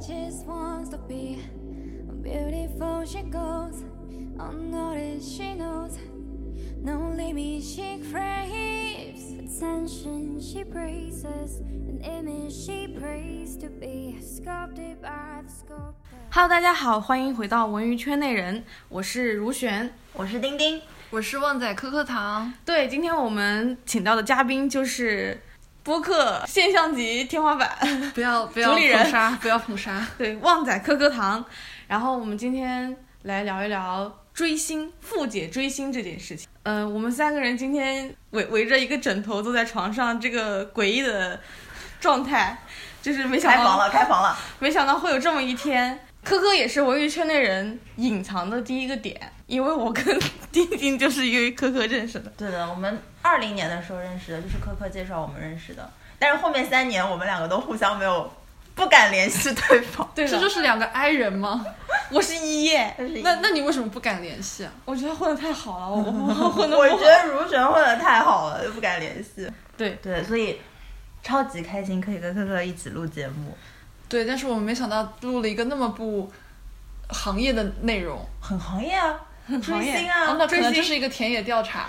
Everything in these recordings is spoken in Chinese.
just wants to be beautiful. She goes unnoticed. She knows no limit. She craves attention. She praises an image. She prays to be sculpted by the sculptor. Hello，大家好，欢迎回到文娱圈内人，我是如璇。我是丁丁，我是旺仔颗颗糖，对，今天我们请到的嘉宾就是播客现象级天花板，不要不要主理人捧杀，不要捧杀。对，旺仔颗颗糖。然后我们今天来聊一聊追星、富姐追星这件事情。嗯、我们三个人今天围围着一个枕头坐在床上，这个诡异的状态，就是没想到开房了，开房了。没想到会有这么一天。科科也是文娱圈内人隐藏的第一个点，因为我跟丁丁就是因为科科认识的。对的，我们二零年的时候认识的，就是科科介绍我们认识的。但是后面三年，我们两个都互相没有，不敢联系对方。对，这就是两个 I 人吗？我是一耶，那那你为什么不敢联系啊？我觉得混的太好了，我 我混的我觉得如璇混的太好了，就不敢联系。对对，所以超级开心可以跟科科一起录节目，对，但是我们没想到录了一个那么不行业的内容，很行业啊，行业追星哦，啊。那可能追星这是一个田野调查，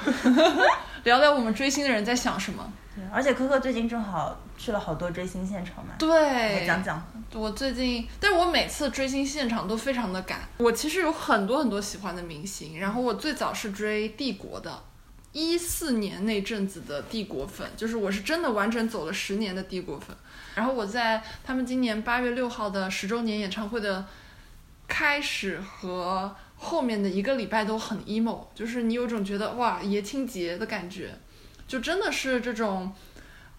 聊聊我们追星的人在想什么。对而且科科最近正好去了好多追星现场嘛，对，讲讲。我最近，但是我每次追星现场都非常的赶。我其实有很多很多喜欢的明星，然后我最早是追帝国的，一四年那阵子的帝国粉，就是我是真的完整走了十年的帝国粉。然后我在他们今年八月六号的十周年演唱会的开始和后面的一个礼拜都很 emo，就是你有种觉得哇爷青结的感觉，就真的是这种。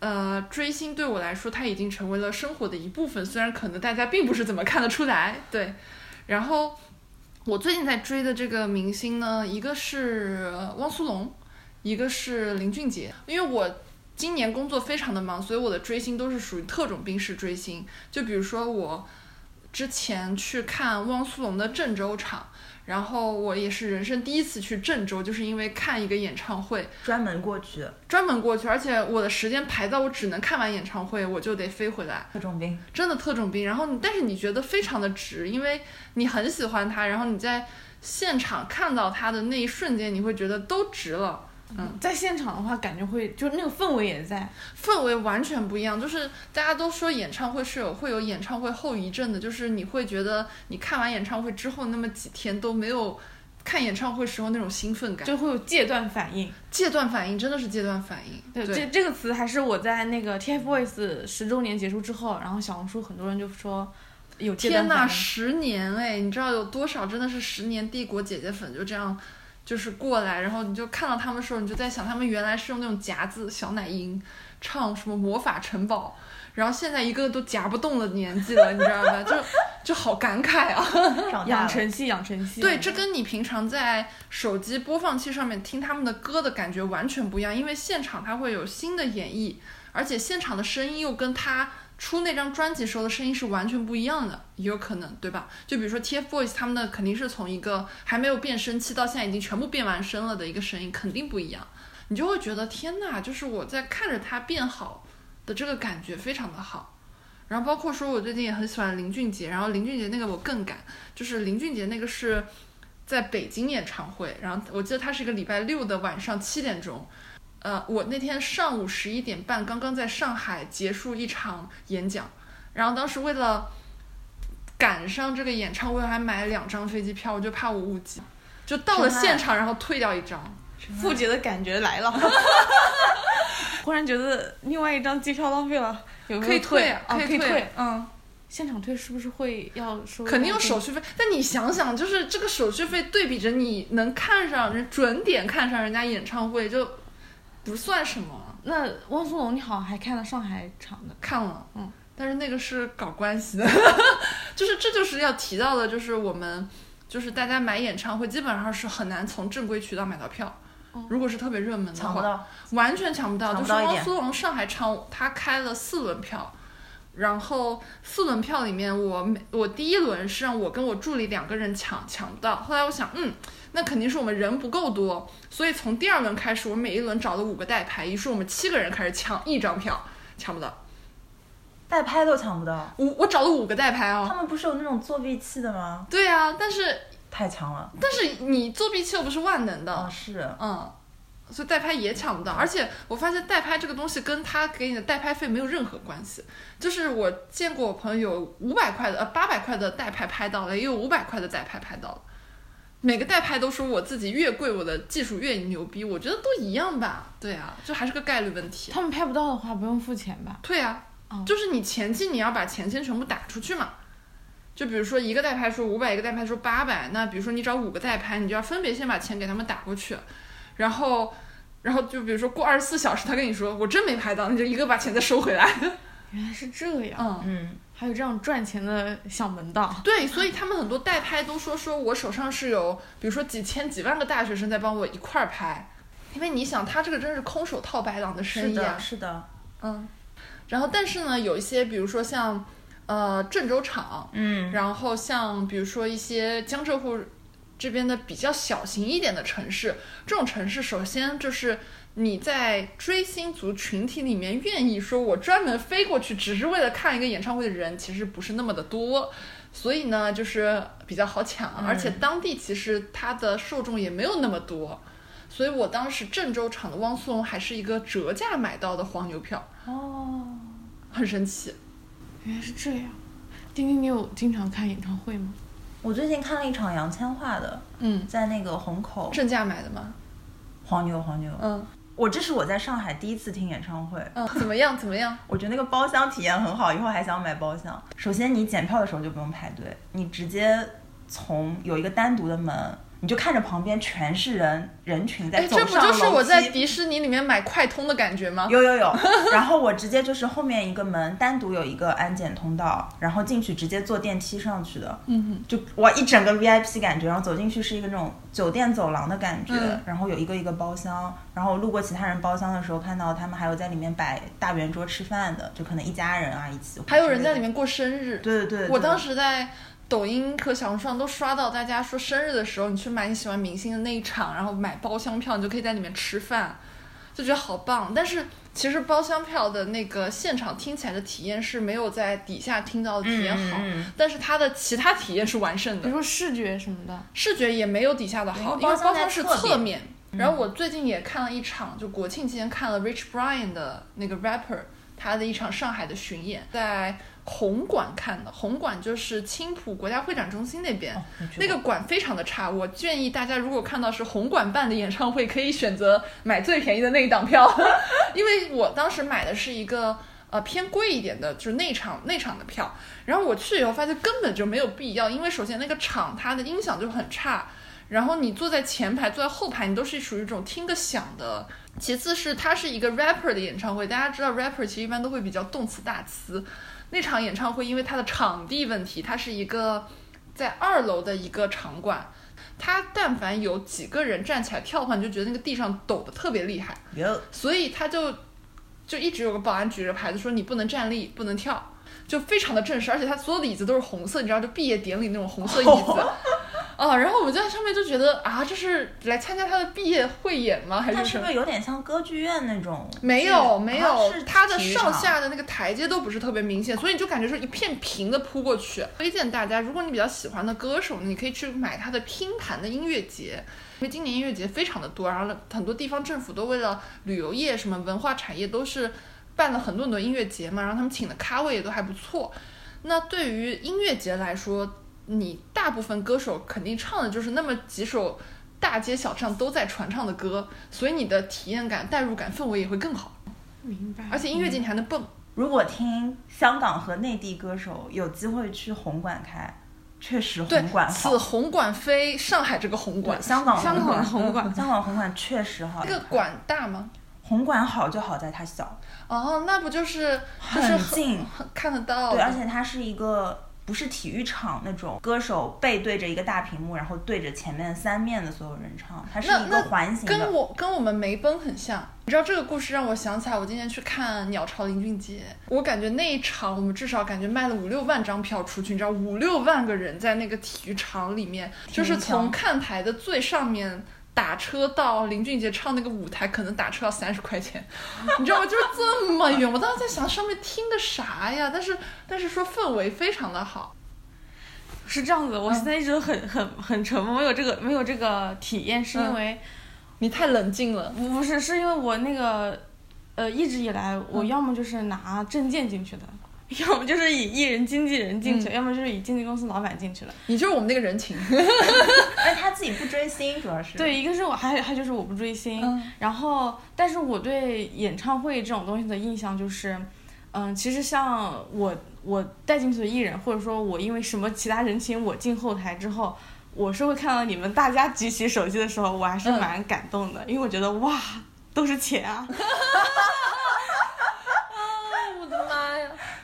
呃，追星对我来说，它已经成为了生活的一部分，虽然可能大家并不是怎么看得出来。对，然后我最近在追的这个明星呢，一个是汪苏泷，一个是林俊杰。因为我今年工作非常的忙，所以我的追星都是属于特种兵式追星。就比如说我之前去看汪苏泷的郑州场，然后我也是人生第一次去郑州，就是因为看一个演唱会。专门过去专门过去，而且我的时间排到我只能看完演唱会，我就得飞回来，特种兵，真的特种兵。然后你，但是你觉得非常的值，因为你很喜欢他，然后你在现场看到他的那一瞬间，你会觉得都值了。在现场的话，感觉会就那个氛围也在。氛围完全不一样，就是大家都说演唱会是有会有演唱会后遗症的，就是你会觉得你看完演唱会之后那么几天都没有看演唱会时候那种兴奋感，就会有戒断反应。戒断反应真的是戒断反应。对，这这个词还是我在那个 TFBOYS 十周年结束之后，然后小红书很多人就说有天呐，十年哎，你知道有多少真的是十年帝国姐姐粉就这样，就是过来，然后你就看到他们的时候，你就在想，他们原来是用那种夹子小奶音唱什么魔法城堡，然后现在一个个都夹不动的年纪了，你知道吧？就就好感慨啊。养成系，养成系。对，这跟你平常在手机播放器上面听他们的歌的感觉完全不一样，因为现场它会有新的演绎，而且现场的声音又跟他出那张专辑时候的声音是完全不一样的，也有可能，对吧？就比如说 TFBOYS 他们的肯定是从一个还没有变声期到现在已经全部变完声了的一个声音，肯定不一样，你就会觉得天呐，就是我在看着他变好的这个感觉非常的好。然后包括说，我最近也很喜欢林俊杰，然后林俊杰那个我更感，就是林俊杰那个是在北京演唱会，然后我记得他是一个礼拜六的晚上七点钟，呃，我那天上午十一点半刚刚在上海结束一场演讲，然后当时为了赶上这个演唱会，还买了两张飞机票，我就怕我误机，就到了现场然后退掉一张，富姐的感觉来了。忽然觉得另外一张机票浪费了，有没有可以退可以以退。嗯。现场退是不是会要收？肯定有手续费，但你想想，就是这个手续费对比着你能看上人准点看上人家演唱会，就不算什么。那汪苏泷，你好像还看了上海场的。看了，嗯，但是那个是搞关系的，就是这就是要提到的，就是我们就是大家买演唱会基本上是很难从正规渠道买到票。如果是特别热门的话，抢不到，完全抢不到。就是汪苏泷上海场，他开了四轮票，然后四轮票里面我每我第一轮是让我跟我助理两个人抢，抢不到。后来我想，嗯，那肯定是我们人不够多，所以从第二轮开始，我每一轮找了五个代拍，于是我们七个人开始抢一张票，抢不到。代拍都抢不到。我我找了五个代拍哦。他们不是有那种作弊器的吗？对啊，但是太强了。但是你作弊器又不是万能的，哦，是，嗯，所以代拍也抢不到。而且我发现代拍这个东西跟他给你的代拍费没有任何关系。就是我见过我朋友有五百块的呃八百块的代拍拍到了，也有五百块的代拍拍到了。每个代拍都说我自己越贵，我的技术越牛逼，我觉得都一样吧。对啊，就还是个概率问题。他们拍不到的话，不用付钱吧？对啊，哦就是你前期你要把钱先全部打出去嘛。就比如说一个代拍说五百，一个代拍说八百，那比如说你找五个代拍，你就要分别先把钱给他们打过去，然后，然后就比如说过二十四小时，他跟你说我真没拍到，你就一个把钱再收回来。原来是这样，嗯，嗯，还有这样赚钱的小门道。对，所以他们很多代拍都说说我手上是有，比如说几千几万个大学生在帮我一块儿拍，因为你想他这个真是空手套白狼的生意啊。的，，是的，嗯，然后但是呢，有一些比如说像呃郑州厂，嗯，然后像比如说一些江浙沪这边的比较小型一点的城市，这种城市首先就是你在追星族群体里面愿意说我专门飞过去只是为了看一个演唱会的人，其实不是那么的多。所以呢，就是比较好抢，而且当地其实它的受众也没有那么多，所以我当时郑州场的汪苏泷还是一个折价买到的黄牛票，哦，很神奇。原来是这样。丁丁，你有经常看演唱会吗？我最近看了一场杨千嬅的，嗯，在那个虹口正价买的吗？黄牛黄牛，嗯我这是我在上海第一次听演唱会，嗯，怎么样？怎么样？我觉得那个包厢体验很好，以后还想买包厢。首先你检票的时候就不用排队，你直接从有一个单独的门，你就看着旁边全是人人群在哎，走这不上楼梯。就是我在迪士尼里面买快通的感觉吗？有有有，然后我直接就是后面一个门单独有一个安检通道，然后进去直接坐电梯上去的，嗯哼就哇一整个 VIP 感觉，然后走进去是一个那种酒店走廊的感觉，嗯然后有一个一个包厢，然后路过其他人包厢的时候，看到他们还有在里面摆大圆桌吃饭的，就可能一家人啊一起，还有人在里，面过生日。对对对，对我当时在抖音和小红书上都刷到大家说生日的时候，你去买你喜欢明星的那一场，然后买包厢票，你就可以在里面吃饭，就觉得好棒。但是其实包厢票的那个现场听起来的体验是没有在底下听到的体验好，嗯嗯嗯但是它的其他体验是完胜的比如。说视觉什么的，视觉也没有底下的好，因为因为包厢是侧面。然后我最近也看了一场，就国庆期间看了 Rich Brian 的那个 rapper 他的一场上海的巡演，在红馆看的。红馆就是青浦国家会展中心那边，哦那个馆非常的差。我建议大家如果看到是红馆办的演唱会，可以选择买最便宜的那一档票，因为我当时买的是一个。呃，偏贵一点的，就是内场内场的票。然后我去以后发现根本就没有必要，因为首先那个场它的音响就很差，然后你坐在前排、坐在后排，你都是属于一种听个响的。其次是它是一个 rapper 的演唱会，大家知道 rapper 其实一般都会比较动词大词。那场演唱会因为它的场地问题，它是一个在二楼的一个场馆，它但凡有几个人站起来跳的话，你就觉得那个地上抖得特别厉害。所以他就就一直有个保安举着牌子说你不能站立，不能跳，就非常的正式，而且他所有的椅子都是红色，你知道，就毕业典礼那种红色椅子。啊，然后我们在上面就觉得啊，这是来参加他的毕业汇演吗？还是什么？是不是有点像歌剧院那种？没有没有啊是，它的上下的那个台阶都不是特别明显，所以你就感觉是一片平的铺过去。推荐大家，如果你比较喜欢的歌手，你可以去买他的拼盘的音乐节，因为今年音乐节非常的多，然后很多地方政府都为了旅游业、什么文化产业都是办了很多很多音乐节嘛，然后他们请的咖位也都还不错。那对于音乐节来说，你大部分歌手肯定唱的就是那么几首大街小巷都在传唱的歌，所以你的体验感、代入感、氛围也会更好。明白。而且音乐节你还能蹦，如果听香港和内地歌手有机会去红馆开，确实对红馆，此。红馆非上海这个红馆，，香港香港的红红馆香港红馆确实好。这个馆大吗？红馆好就好在它小，哦，那不就是就是很近，很看得到对，而且它是一个不是体育场那种歌手背对着一个大屏幕，然后对着前面三面的所有人唱，它是一个环形的。跟我跟我们梅奔很像。你知道这个故事让我想起来，我今天去看鸟巢林俊杰，我感觉那一场我们至少感觉卖了五六万张票出去，你知道五六万个人在那个体育场里面，就是从看台的最上面打车到林俊杰唱那个舞台，可能打车要三十块钱，你知道吗？就是这么远。我当时在想上面听的啥呀？但是但是说氛围非常的好。是这样子，我现在一直都很很很沉默，没有这个没有这个体验，是因为你太冷静了。不不是，是因为我那个呃一直以来，我要么就是拿证件进去的，要么就是以艺人经纪人进去，要么就是以经纪公司老板进去了。你就是我们那个人情。哎他自己不追星，主要是。对，一个是我还还就是我不追星，嗯。然后但是我对演唱会这种东西的印象就是，嗯，其实像我我带进去的艺人，或者说我因为什么其他人情我进后台之后，我是会看到你们大家举起手机的时候，我还是嗯。蛮感动的，因为我觉得哇，都是钱啊，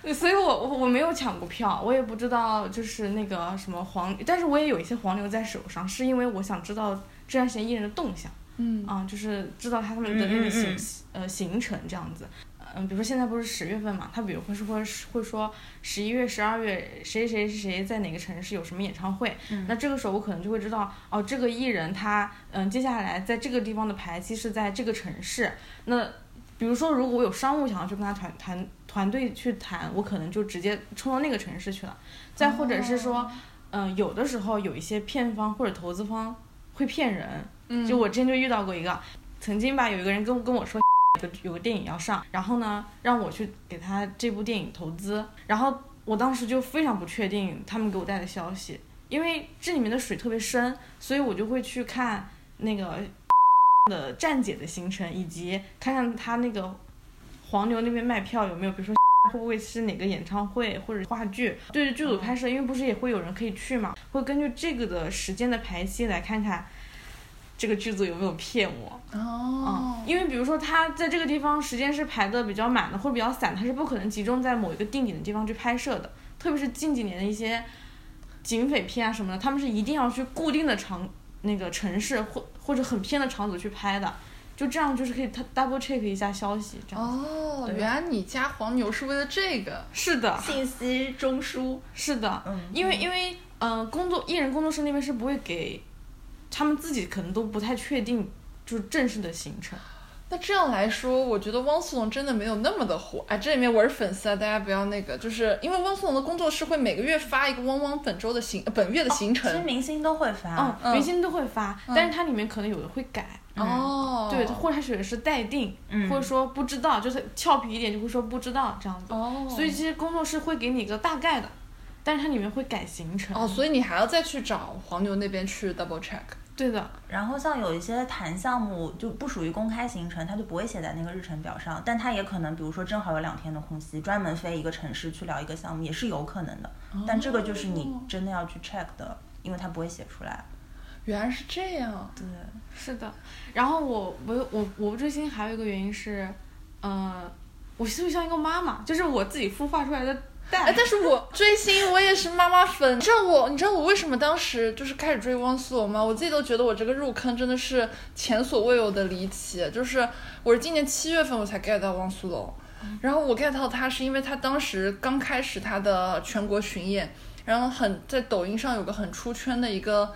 对所以我我我没有抢过票，我也不知道就是那个什么黄，但是我也有一些黄牛在手上，是因为我想知道这段时间艺人的动向。嗯啊、就是知道他们的那个行、嗯嗯呃行程这样子。嗯，比如说现在不是十月份嘛，他比如会是会会说十一月、十二月谁谁谁谁在哪个城市有什么演唱会，嗯那这个时候我可能就会知道哦，这个艺人他嗯接下来在这个地方的排期是在这个城市。那比如说如果我有商务想要去跟他团团团队去谈，我可能就直接冲到那个城市去了。再或者是说，嗯、有的时候有一些片方或者投资方会骗人，嗯。就我之前就遇到过一个，曾经吧，有一个人跟跟我说有 个有个电影要上，然后呢让我去给他这部电影投资，然后我当时就非常不确定他们给我带的消息，因为这里面的水特别深，所以我就会去看那个 的站姐的行程，以及看看他那个黄牛那边卖票有没有，比如说。会不会是哪个演唱会或者话剧对着剧组拍摄？因为不是也会有人可以去嘛，会根据这个的时间的排期来看看这个剧组有没有骗我。哦嗯，因为比如说他在这个地方时间是排的比较满的，或者比较散，他是不可能集中在某一个定点的地方去拍摄的。特别是近几年的一些警匪片啊什么的，他们是一定要去固定的场那个城市或或者很偏的场所去拍的，就这样就是可以他 double check 一下消息，这样。哦，原来你加黄牛是为了这个。是的，信息中枢，是的，嗯因为因为呃，工作艺人工作室那边是不会给他们自己可能都不太确定，就是正式的行程。那这样来说，我觉得汪苏泷真的没有那么的火。哎，这里面我是粉丝啊，大家不要那个，就是因为汪苏泷的工作室会每个月发一个汪汪本周的行、呃本月的行程。其实明星都会发，嗯，明星都会发，但是它里面可能有的会改。哦，对，或者他写的是待定，嗯或者说不知道，就是俏皮一点就会说不知道这样子。哦，所以其实工作室会给你一个大概的，但是它里面会改行程。哦，所以你还要再去找黄牛那边去 double check。对的，然后像有一些谈项目就不属于公开行程，它就不会写在那个日程表上，但它也可能，比如说正好有两天的空隙，专门飞一个城市去聊一个项目，也是有可能的。但这个就是你真的要去 check 的，因为它不会写出来。原来是这样。对，是的。然后我我我我不追星还有一个原因是，呃，我就像一个妈妈，就是我自己孵化出来的蛋。哎，但是我追星，我也是妈妈粉。你知道我，你知道我为什么当时就是开始追汪苏泷吗？我自己都觉得我这个入坑真的是前所未有的离奇。就是我是今年七月份我才 get 到汪苏泷，然后我 get 到他是因为他当时刚开始他的全国巡演，然后很在抖音上有个很出圈的一个。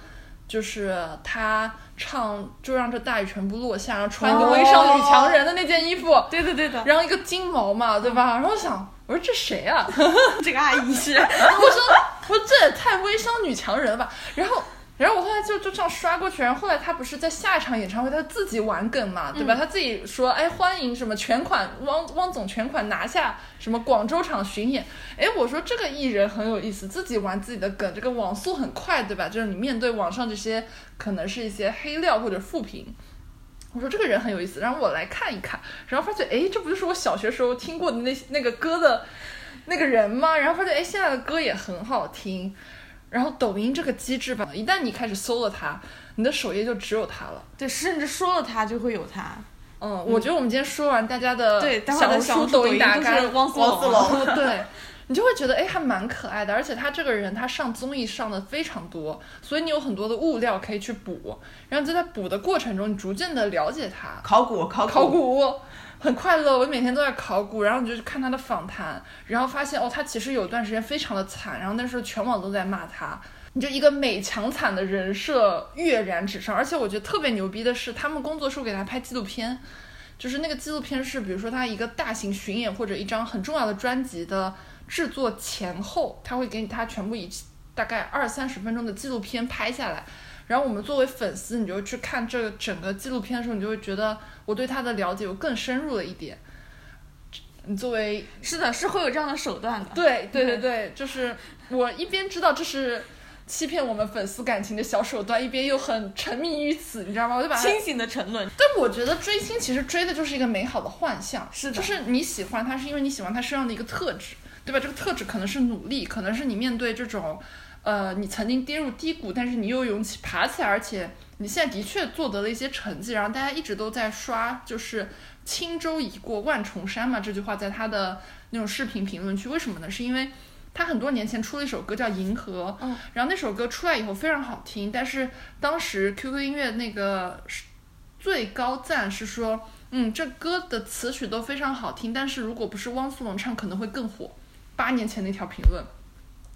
就是他唱就让这大雨全部落下，然后穿一个微商女强人的那件衣服，对的对的，然后一个金毛嘛，对吧？然后我想，我说这谁啊？这个阿姨是，我说我说这也太微商女强人了吧。然后然后我后来就就这样刷过去，然后后来他不是在下一场演唱会他自己玩梗嘛，对吧？他自己说，哎，欢迎什么全款汪汪总全款拿下什么广州场巡演。哎，我说这个艺人很有意思，自己玩自己的梗，这个网速很快，对吧？就是你面对网上这些可能是一些黑料或者负评。我说这个人很有意思，然后我来看一看，然后发现，哎，这不就是我小学时候听过的那那个歌的那个人吗？然后发现，哎，现在的歌也很好听。然后抖音这个机制吧，一旦你开始搜了它，你的首页就只有它了。对，甚至说了它就会有它。嗯，我觉得我们今天说完，大家的小红书、抖音打开，汪苏泷对，你就会觉得哎，还蛮可爱的。而且他这个人，他上综艺上的非常多，所以你有很多的物料可以去补。然后就在补的过程中，你逐渐的了解他，考古，考古，考古很快乐，我每天都在考古，然后你就去看他的访谈，然后发现哦，他其实有段时间非常的惨，然后那时候全网都在骂他，你就一个美强惨的人设跃然纸上，而且我觉得特别牛逼的是，他们工作室给他拍纪录片，就是那个纪录片是，比如说他一个大型巡演或者一张很重要的专辑的制作前后，他会给你他全部以大概二三十分钟的纪录片拍下来。然后我们作为粉丝，你就去看这个整个纪录片的时候，你就会觉得我对他的了解有更深入了一点。你作为是的，是会有这样的手段的。对对对对，就是我一边知道这是欺骗我们粉丝感情的小手段，一边又很沉迷于此，你知道吗？我就把它清醒的沉沦。但我觉得追星其实追的就是一个美好的幻象，是的就是你喜欢他，是因为你喜欢他身上的一个特质，对吧？这个特质可能是努力，可能是你面对这种，呃，你曾经跌入低谷，但是你又有勇气爬起来，而且你现在的确做得了一些成绩，然后大家一直都在刷，就是轻舟已过万重山嘛，这句话在他的那种视频评论区，为什么呢？是因为他很多年前出了一首歌叫《银河》，嗯，然后那首歌出来以后非常好听，但是当时 QQ 音乐那个是最高赞是说，嗯，这歌的词曲都非常好听，但是如果不是汪苏泷唱，可能会更火。八年前那条评论。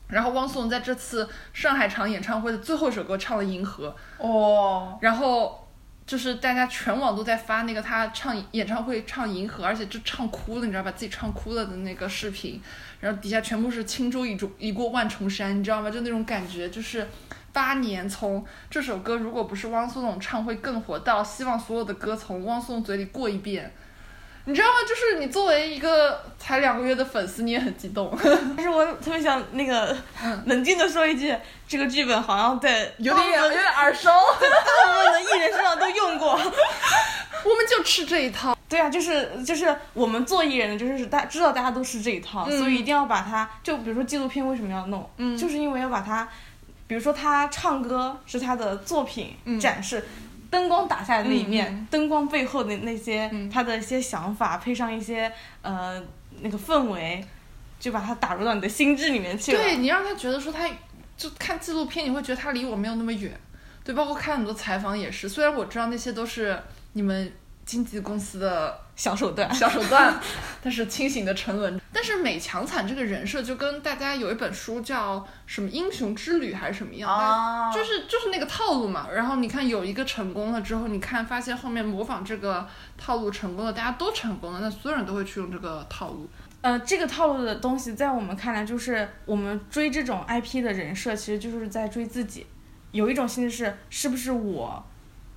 然后汪苏泷在这次上海场演唱会的最后一首歌唱了《银河》，哦，然后就是大家全网都在发那个他唱演唱会唱《银河》，而且就唱哭了，你知道把？自己唱哭了的那个视频，然后底下全部是轻舟已过已过万重山，你知道吗？就那种感觉，就是八年从这首歌如果不是汪苏泷唱会更火，到希望所有的歌从汪苏泷嘴里过一遍。你知道吗？就是你作为一个才两个月的粉丝，你也很激动，但是我特别想那个冷静的说一句，这个剧本好像在有点有点耳熟。大部分的艺人身上都用过。我们就吃这一套。对啊，就是就是我们做艺人的，就是大知道大家都吃这一套，嗯所以一定要把它，就比如说纪录片为什么要弄，嗯就是因为要把它，比如说他唱歌是他的作品嗯展示。灯光打下来的那一面，嗯灯光背后的那些、嗯他的一些想法，配上一些呃那个氛围，就把他打入到你的心智里面去了。对你让他觉得说他，就看纪录片，你会觉得他离我没有那么远，对，包括看很多采访也是。虽然我知道那些都是你们经纪公司的小手段。小手段，但是清醒的沉沦。但是美强惨这个人设就跟大家有一本书叫什么《英雄之旅》还是什么样，哦就是就是那个套路嘛。然后你看有一个成功了之后，你看发现后面模仿这个套路成功了，大家都成功了，那所有人都会去用这个套路。呃，这个套路的东西，在我们看来，就是我们追这种 IP 的人设，其实就是在追自己。有一种心智是，是不是我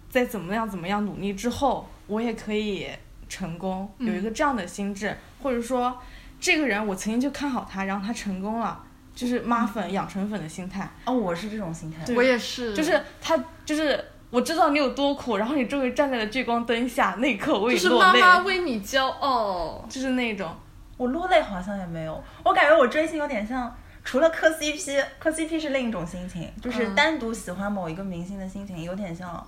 在怎么样怎么样努力之后，我也可以成功？有一个这样的心智，或者说，这个人我曾经就看好他，然后他成功了，就是妈粉养成粉的心态，哦，我是这种心态。对我也是，就是他就是。我知道你有多苦，然后你终于站在了聚光灯下，那一刻我就是也落泪，妈妈为你骄傲。就是那种，我落泪好像也没有，我感觉我追星有点像，除了磕 CP，磕 CP 是另一种心情，就是嗯单独喜欢某一个明星的心情，有点像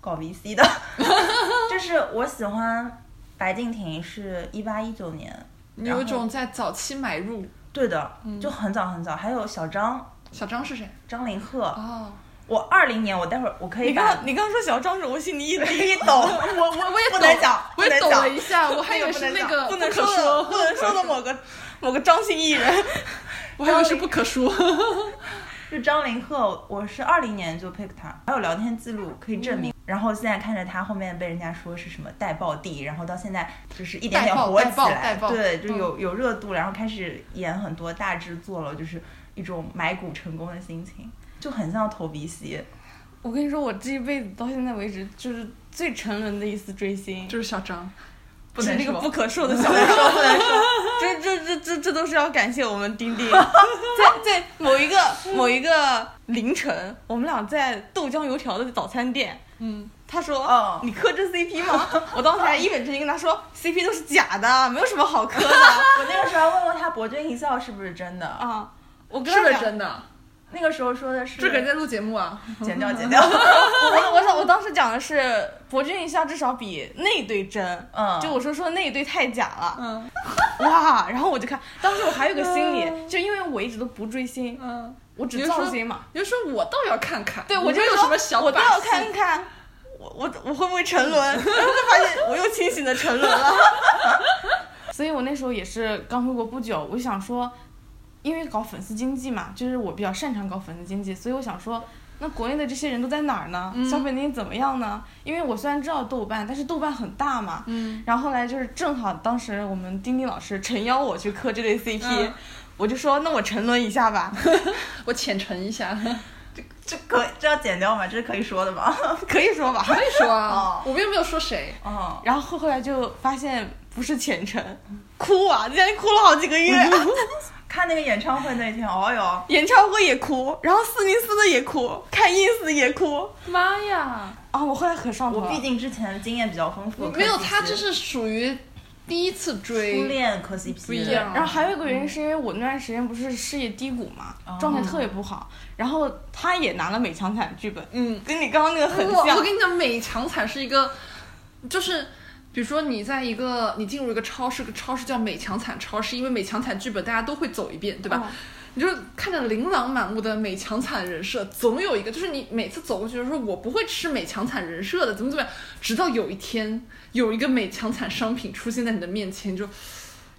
搞 VC 的，就是我喜欢白敬亭是一八一九年，你有一种在早期买入。对的，就很早很早，还有小张小张是谁？张凌赫，哦，我二零年我待会儿我可以你刚你刚说小张时，我心里一 一一抖，我我我也不抖能讲我也抖不能讲了一下，我还以为是那个不能可说的不能说的某个 某个张姓艺人，我还以为是不可说。是张凌赫，我是二零年就 pick 他，还有聊天记录可以证嗯明。然后现在看着他后面被人家说是什么带爆帝，然后到现在就是一点点火起来，爆对，就嗯有有热度，然后开始演很多大制作了，就是一种买股成功的心情，就很像投鼻息。我跟你说，我这一辈子到现在为止，就是最沉沦的一次追星，就是小张，不是那个不可受的 小张，不能说。这这这这这都是要感谢我们丁丁，在在某一个某一个凌晨，我们俩在豆浆油条的早餐店，嗯，他说：“哦你磕这 CP 吗？” 我当时还一本正经跟他说：“CP 都是假的，没有什么好磕的 我那个时候还问过他博君一笑是不是真的，啊。”我跟是不是，真的？那个时候说的是这个人在录节目啊。剪掉剪掉，我我我我当时讲的是博君一笑至少比那对真，嗯，就我说说那一对太假了，嗯哇！然后我就看，当时我还有个心理，就因为我一直都不追星，嗯，我只造星嘛，你就说我倒要看看，对我就说什么小我倒要看看，我我我会不会沉沦？然后就发现我又清醒的沉沦了。所以我那时候也是刚回国不久，我就想说，因为搞粉丝经济嘛，就是我比较擅长搞粉丝经济，所以我想说，那国内的这些人都在哪儿呢？嗯消费能力怎么样呢？因为我虽然知道豆瓣，但是豆瓣很大嘛。嗯，然后后来就是正好当时我们丁丁老师诚邀我去磕这对 CP，、嗯我就说那我沉沦一下吧，我浅沉一下，这可这要剪掉吗？这是可以说的吗？可以说吧。可以说啊哦，我又没有说谁。哦，然后后后来就发现不是浅沉，哭啊，在家里哭了好几个月，看那个演唱会那天，哦哟，演唱会也哭，然后四零四的也哭，看 ins 也哭妈呀！啊！我后来可上头了，我毕竟之前经验比较丰富，没有，他这是属于第一次追初，恋磕 CP，不一样然后还有一个原因是因为我那段时间不是事业低谷嘛，哦状态特别不好，然后他也拿了美强惨剧本，嗯，跟你刚刚那个很像我我。跟你讲，美强惨是一个，就是。比如说，你在一个你进入一个超市，个超市叫美强惨超市，因为美强惨剧本大家都会走一遍，对吧？哦你就看着琳琅满目的美强惨人设，总有一个就是你每次走过去就说我不会吃美强惨人设的，怎么怎么样，直到有一天有一个美强惨商品出现在你的面前，就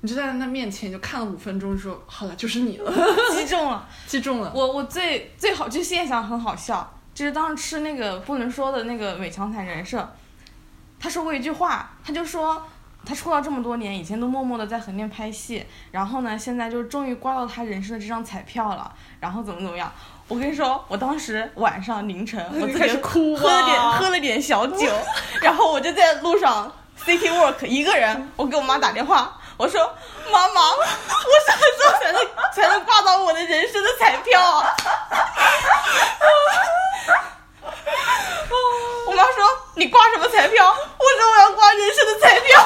你就在那面前就看了五分钟，说好了，就是你了，击中了击中了。我，我最最好就现在想很好笑，就是当时吃那个不能说的那个美强惨人设，他说过一句话，他就说他出道这么多年，以前都默默的在横店拍戏，然后呢，现在就终于刮到他人生的这张彩票了，然后怎么怎么样。我跟你说，我当时晚上凌晨，我自己开始哭喝了点啊喝了点小酒，然后我就在路上 city walk 一个人，我给我妈打电话，我说妈妈，我什么时候才能才能挂到我的人生的彩票啊？我妈说你挂什么彩票？我说我要挂人生的彩票。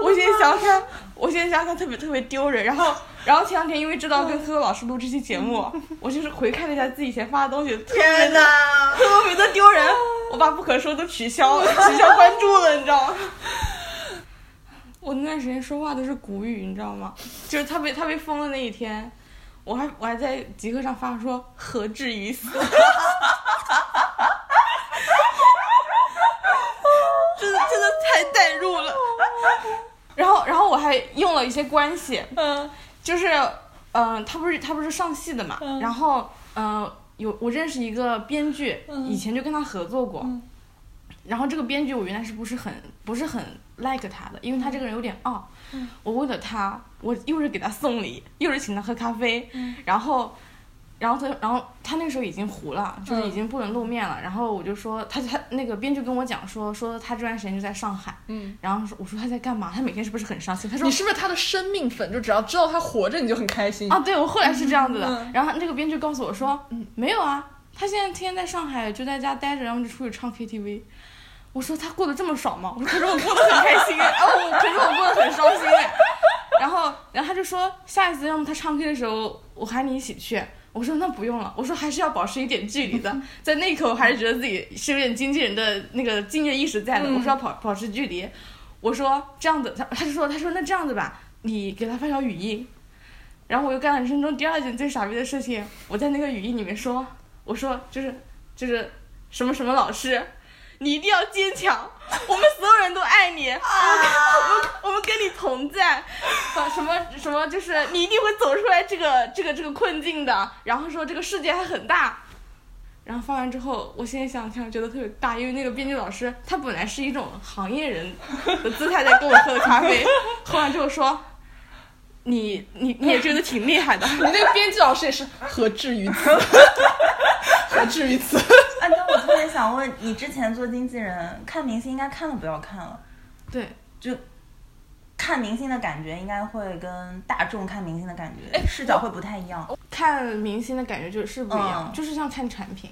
我现在想想看，我现在想想看特别特别丢人。然后，然后前两天因为知道跟科科老师录这期节目，我就是回看了一下自己以前发的东西，天的哪！特别的丢人。我把不可说都取消了，取消关注了，你知道吗？我那段时间说话都是古语，你知道吗？就是他被他被封的那一天，我还我还在极客上发说何至于死，真的真的太代入了。然后然后我还用了一些关系，嗯。就是嗯、呃他不是他不是上戏的嘛，嗯。然后嗯、呃有我认识一个编剧，嗯以前就跟他合作过，嗯。然后这个编剧我原来是不是很不是很 like 他的，因为他这个人有点傲，嗯我为了他，我又是给他送礼，又是请他喝咖啡，嗯然后。然后他，然后他那个时候已经糊了，就是已嗯经不能露面了。然后我就说，他他那个编剧跟我讲说，说他这段时间就在上海。嗯，然后说我说他在干嘛？他每天是不是很伤心？他说你是不是他的生命粉？就只要知道他活着，你就很开心啊，对我后来是这样子的。嗯然后那个编剧告诉我说，嗯，没有啊，他现在天天在上海，就在家待着，然后就出去唱 KTV。我说他过得这么爽吗？我说可是我过得很开心哎，哦，可是我过得很伤心哎。然后，然后他就说下一次要么他唱 K 的时候，我喊你一起去。我说那不用了，我说还是要保持一点距离的。在那一刻，我还是觉得自己是有点经纪人的那个敬业意识在的。嗯我说要保保持距离。我说这样子，他他就说他说那这样子吧，你给他发条语音，然后我又干了人生中第二件最傻逼的事情，我在那个语音里面说，我说就是就是什么什么老师，你一定要坚强，我们所有人都爱你，我们我们我们跟你同在，啊什么什么就是你一定会走出来这个这个这个困境的，然后说这个世界还很大。然后发完之后，我现在想想，觉得特别大，因为那个编剧老师他本来是一种行业人的姿态在跟我喝的咖啡，喝完之后说，你你你也觉得挺厉害的，你那个编辑老师也是何至于此？何至于此？啊，但我特别想问，你之前做经纪人，看明星应该看都不要看了，对，就看明星的感觉应该会跟大众看明星的感哎觉视角会不太一样。看明星的感觉就是不一样，嗯。就是像看产品。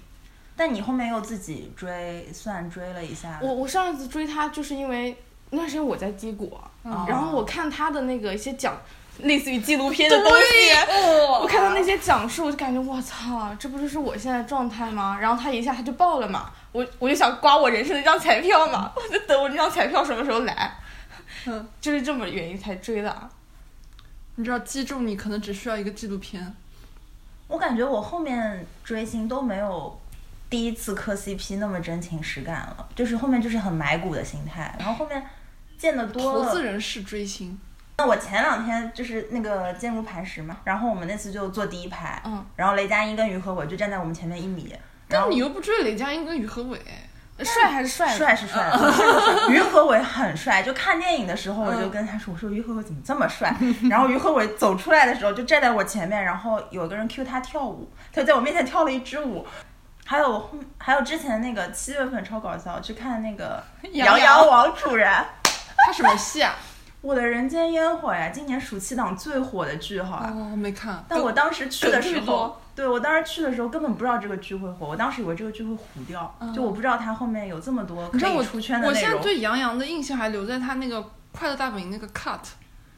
但你后面又自己追，算追了一下，我我上一次追他就是因为那段时间我在基果，哦。然后我看他的那个一些讲，类似于纪录片的东西。哦我看到那些讲述，我就感觉我操，这不就是我现在状态吗？然后他一下他就爆了嘛，我我就想刮我人生的一张彩票嘛，我就等我这张彩票什么时候来，嗯，就是这么原因才追的啊。你知道击中你可能只需要一个纪录片，我感觉我后面追星都没有第一次磕 CP 那么真情实感了，就是后面就是很买股的心态，然后后面见的多了，投资人是追星。那我前两天就是那个坚如磐石嘛，然后我们那次就坐第一排，嗯，然后雷佳音跟于和伟就站在我们前面一米，然后但你又不追雷佳音跟于和伟，帅还是帅？帅是帅 于和伟很帅。就看电影的时候，我就跟他说：“我说于和伟怎么这么帅？”然后于和伟走出来的时候，就站在我前面，然后有个人 cue 他跳舞，他在我面前跳了一支舞。还有后还有之前那个七月份超搞笑，去看那个 《杨阳阳王楚然》。他什么戏啊？我的人间烟火呀，今年暑期档最火的剧好吧？哦，没看。但我当时去的时候对我当时去的时候根本不知道这个剧会火，我当时以为这个剧会糊掉，就我不知道它后面有这么多可你知道我以出圈的我内容。现在对杨洋的印象还留在他那个《快乐大本营》那个 cut，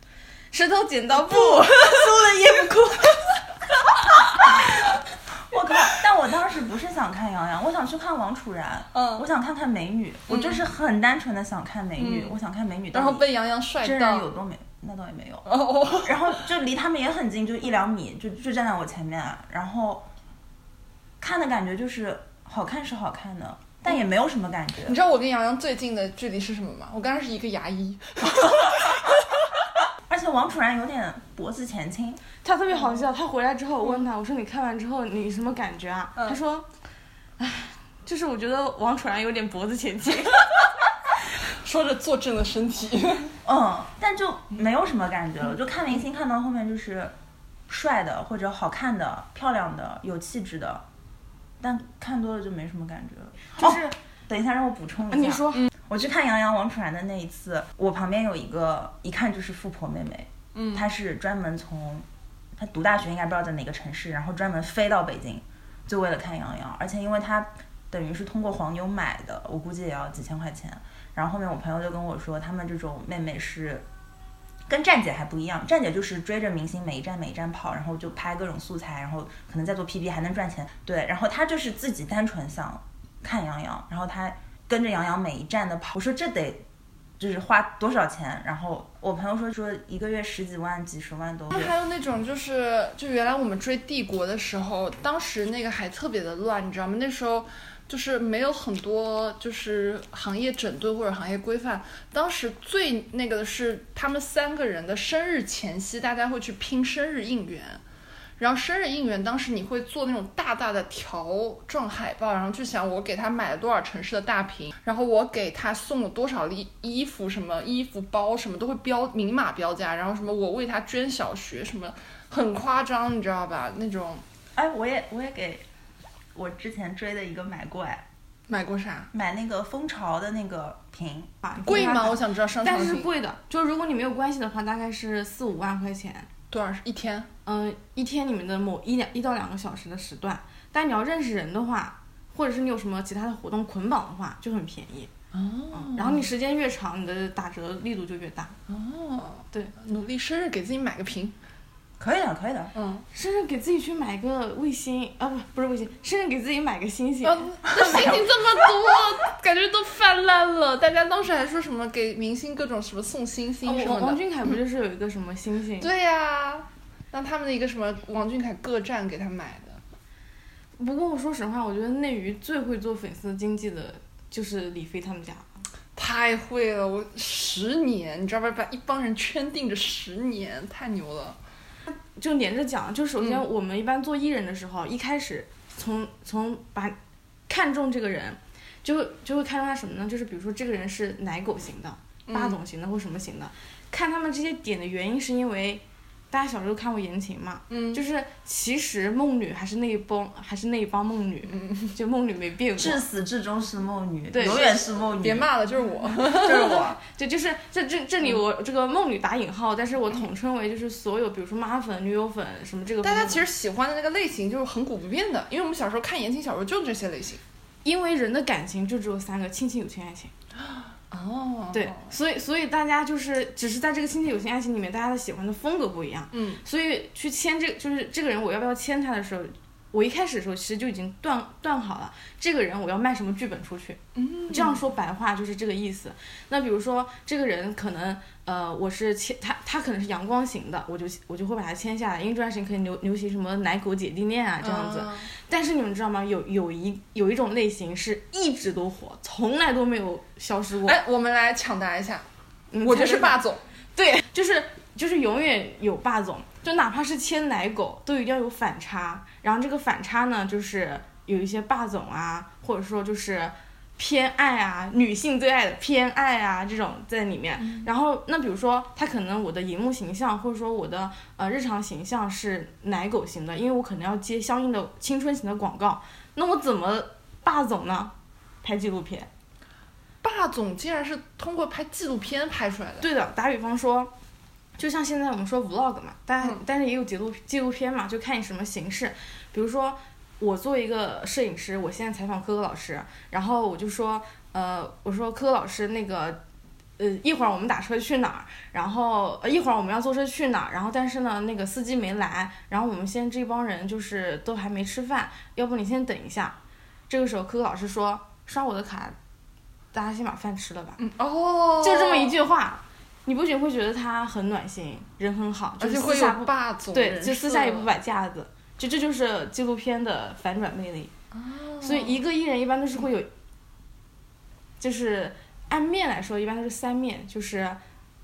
石头剪刀布，输了也不哭。我靠！但我当时不是想看杨洋，我想去看王楚然，嗯我想看看美女，我就是很单纯的想看美女，嗯我想看美女然后被杨洋帅真人到。有多美，那倒也没有。哦，然后就离他们也很近，就一两米，就就站在我前面，然后看的感觉就是好看是好看的，但也没有什么感觉你。知道我跟杨洋最近的距离是什么吗？我刚刚是一个牙医。王楚然有点脖子前倾，他特别好笑。他回来之后，我问他，我说你看完之后你什么感觉啊？嗯他说，唉，就是我觉得王楚然有点脖子前倾。说着坐正了身体。嗯，但就没有什么感觉了。就看明星看到后面就是帅的或者好看的、漂亮的、有气质的，但看多了就没什么感觉了。就是、哦等一下，让我补充一下。你说，我去看杨洋、王楚然的那一次，我旁边有一个一看就是富婆妹妹，嗯她是专门从她读大学应该不知道在哪个城市，然后专门飞到北京，就为了看杨洋，而且因为她等于是通过黄牛买的，我估计也要几千块钱。然后后面我朋友就跟我说，他们这种妹妹是。跟站姐还不一样，站姐就是追着明星每一站每一站跑，然后就拍各种素材，然后可能再做 PB 还能赚钱。对，然后她就是自己单纯想看杨洋，然后她跟着杨洋每一站的跑。我说这得就是花多少钱？然后我朋友说说一个月十几万、几十万都。还有那种就是，就原来我们追帝国的时候，当时那个还特别的乱，你知道吗？那时候就是没有很多就是行业整顿或者行业规范。当时最那个的是他们三个人的生日前夕，大家会去拼生日应援。然后生日应援，当时你会做那种大大的条状海报，然后去想我给他买了多少城市的大屏，然后我给他送了多少衣衣服，什么衣服包什么都会标明码标价，然后什么我为他捐小学什么，很夸张，你知道吧？那种哎，我也我也给我之前追的一个买过哎，买过啥？买那个蜂巢的那个屏，贵吗？我想知道商场但是是贵的，就如果你没有关系的话，大概是四五万块钱。多少一天？嗯，一天里面的某一两一到两个小时的时段，但你要认识人的话，或者是你有什么其他的活动捆绑的话，就很便宜。哦然后你时间越长，你的打折力度就越大。哦，对，努力生日给自己买个屏，可以的，可以的。嗯，生日给自己去买个卫星啊，不不是卫星，生日给自己买个星星。啊，那 星星这么多，感觉都泛滥了。大家当时还说什么给明星各种什么送星星什么的。哦王王俊凯不就是有一个什么星星？对呀、让他们的一个什么王俊凯各站给他买的。不过我说实话，我觉得内娱最会做粉丝经济的就是李飞他们家。太会了，我十年，你知道吧？把一帮人圈定着十年，太牛了。就连着讲，就首先嗯。我们一般做艺人的时候，一开始从从把看中这个人，就就会看中他什么呢？就是比如说这个人是奶狗型的、霸总型的或什么型的，看他们这些点的原因是因为大家小时候看过言情嘛，嗯就是其实梦女还是那一帮还是那一帮梦女，就梦女没变过，至死至终是梦女，对永远是梦女。别骂了，就是我。就是我。就就是这这这里我这个梦女打引号，但是我统称为就是所有比如说妈粉、女友粉什么这个。大家其实喜欢的那个类型就是恒古不变的，因为我们小时候看言情小说就这些类型。因为人的感情就只有三个：亲情、友情、爱情。哦对，所以所以大家就是只是在这个亲情、友情、爱情里面，大家的喜欢的风格不一样。嗯，所以去签这就是这个人，我要不要签他的时候，我一开始的时候其实就已经断断好了，这个人我要卖什么剧本出去。嗯，这样说白话就是这个意思。那比如说这个人可能呃，我是签他，他可能是阳光型的，我就我就会把他签下来，因为这段时间可以流流行什么奶狗姐弟恋啊这样子。嗯但是你们知道吗？有有一有一种类型是一直都火，从来都没有消失过。哎，我们来抢答一下，嗯我就是霸总。对，就是就是永远有霸总，就哪怕是牵奶狗，都一定要有反差。然后这个反差呢，就是有一些霸总啊，或者说就是偏爱啊，女性最爱的偏爱啊这种在里面。然后那比如说他可能我的荧幕形象，或者说我的呃日常形象是奶狗型的，因为我可能要接相应的青春型的广告，那我怎么霸总呢？拍纪录片。霸总竟然是通过拍纪录片拍出来的。对的，打比方说，就像现在我们说 vlog 嘛，但、嗯但是也有纪录纪录片嘛，就看你什么形式。比如说，我作为一个摄影师，我现在采访科科老师，然后我就说，呃，我说科科老师那个。呃，一会儿我们打车去哪儿？然后呃一会儿我们要坐车去哪儿？然后但是呢，那个司机没来，然后我们现在这帮人就是都还没吃饭，要不你先等一下。这个时候科科老师说刷我的卡，大家先把饭吃了吧。嗯哦，就这么一句话，你不仅会觉得他很暖心，人很好，就而且会有霸总对，人就私下也不摆架子，就这就是纪录片的反转魅力。哦所以一个艺人一般都是会有，就是按面来说，一般都是三面，就是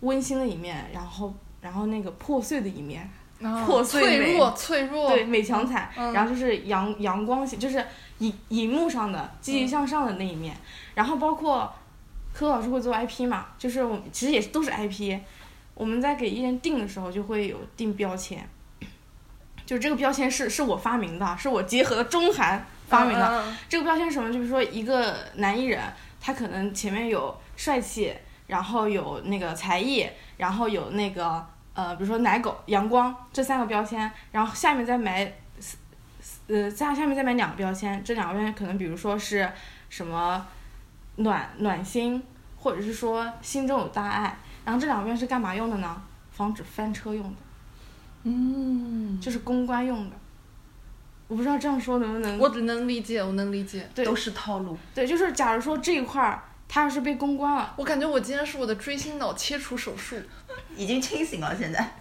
温馨的一面，然后然后那个破碎的一面，哦破碎美脆弱脆弱，对，美强惨，嗯然后就是阳阳光型，就是荧荧幕上的积极向上的那一面，然后包括柯老师会做 IP 嘛，就是我们其实也是都是 IP，我们在给艺人定的时候就会有定标签，就这个标签是是我发明的，是我结合了中韩发明的，这个标签是什么？就是说一个男艺人，他可能前面有帅气，然后有那个才艺，然后有那个呃，比如说奶狗、阳光这三个标签，然后下面再买，呃，下下面再买两个标签，这两个标签可能比如说是什么暖暖心，或者是说心中有大爱，然后这两边是干嘛用的呢？防止翻车用的，嗯，就是公关用的。我不知道这样说能不能我能理解，我能理解。对都是套路。对，就是假如说这一块儿他要是被公关了，我感觉我今天是我的追星脑切除手术，已经清醒了，现在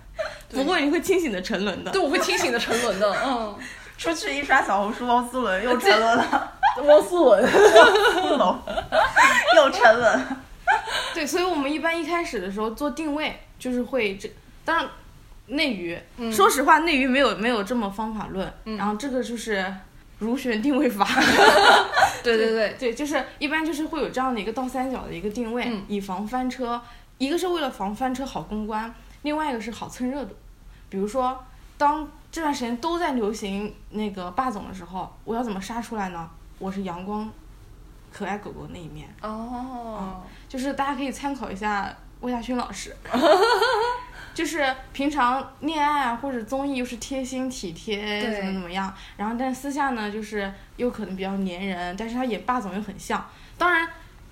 不过你会清醒的沉沦的。对，我会清醒的沉沦的。嗯，出去一刷小红书，汪苏泷又沉沦了，汪苏泷，苏泷又沉稳。对，所以我们一般一开始的时候做定位，就是会这，当然内娱，嗯说实话，内娱没有没有这么方法论，嗯然后这个就是如选定位法，对对对，对，就是一般就是会有这样的一个倒三角的一个定位，嗯以防翻车。一个是为了防翻车好公关，另外一个是好蹭热度。比如说，当这段时间都在流行那个霸总的时候，我要怎么杀出来呢？我是阳光可爱狗狗那一面。哦，就是大家可以参考一下魏大勋老师，就是平常恋爱啊或者综艺又是贴心体贴对怎么怎么样，然后但私下呢就是又可能比较粘人，但是他演霸总又很像。当然，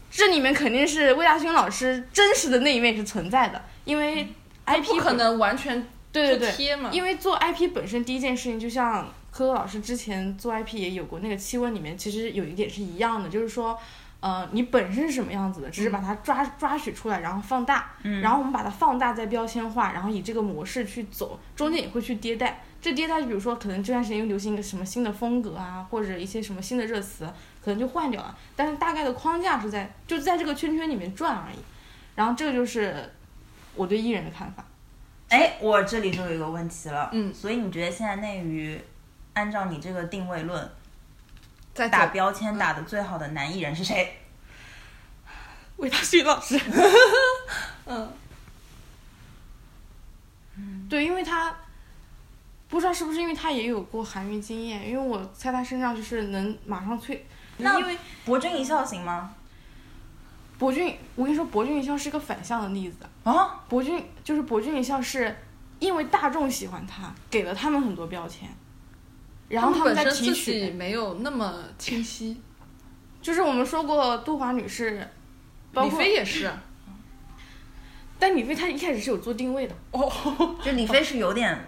这里面肯定是魏大勋老师真实的那一面是存在的，因为 IP 不可能完全对对对，就贴嘛，因为做 IP 本身第一件事情，就像科科老师之前做 IP 也有过，那个七问里面其实有一点是一样的，就是说，呃，你本身是什么样子的，只是把它抓、抓取出来，然后放大，嗯然后我们把它放大再标签化，然后以这个模式去走，中间也会去迭代。这迭代，比如说可能这段时间又流行一个什么新的风格啊，或者一些什么新的热词，可能就换掉了，但是大概的框架是在就在这个圈圈里面转而已。然后这个就是我对艺人的看法。哎，我这里就有一个问题了，嗯所以你觉得现在内娱按照你这个定位论，在打标签打的最好的男艺人是谁？魏大勋老师。嗯，对，因为他不知道是不是因为他也有过韩娱经验，因为我在他身上就是能马上催。那因为博君一笑行吗？博君，我跟你说，博君一笑是一个反向的例子。啊，博君就是博君一笑是因为大众喜欢他，给了他们很多标签，然后他们再本身自提取。己没有那么清晰，就是我们说过杜华女士，包李括飞也是，但李飞她一开始是有做定位的。就李飞是有点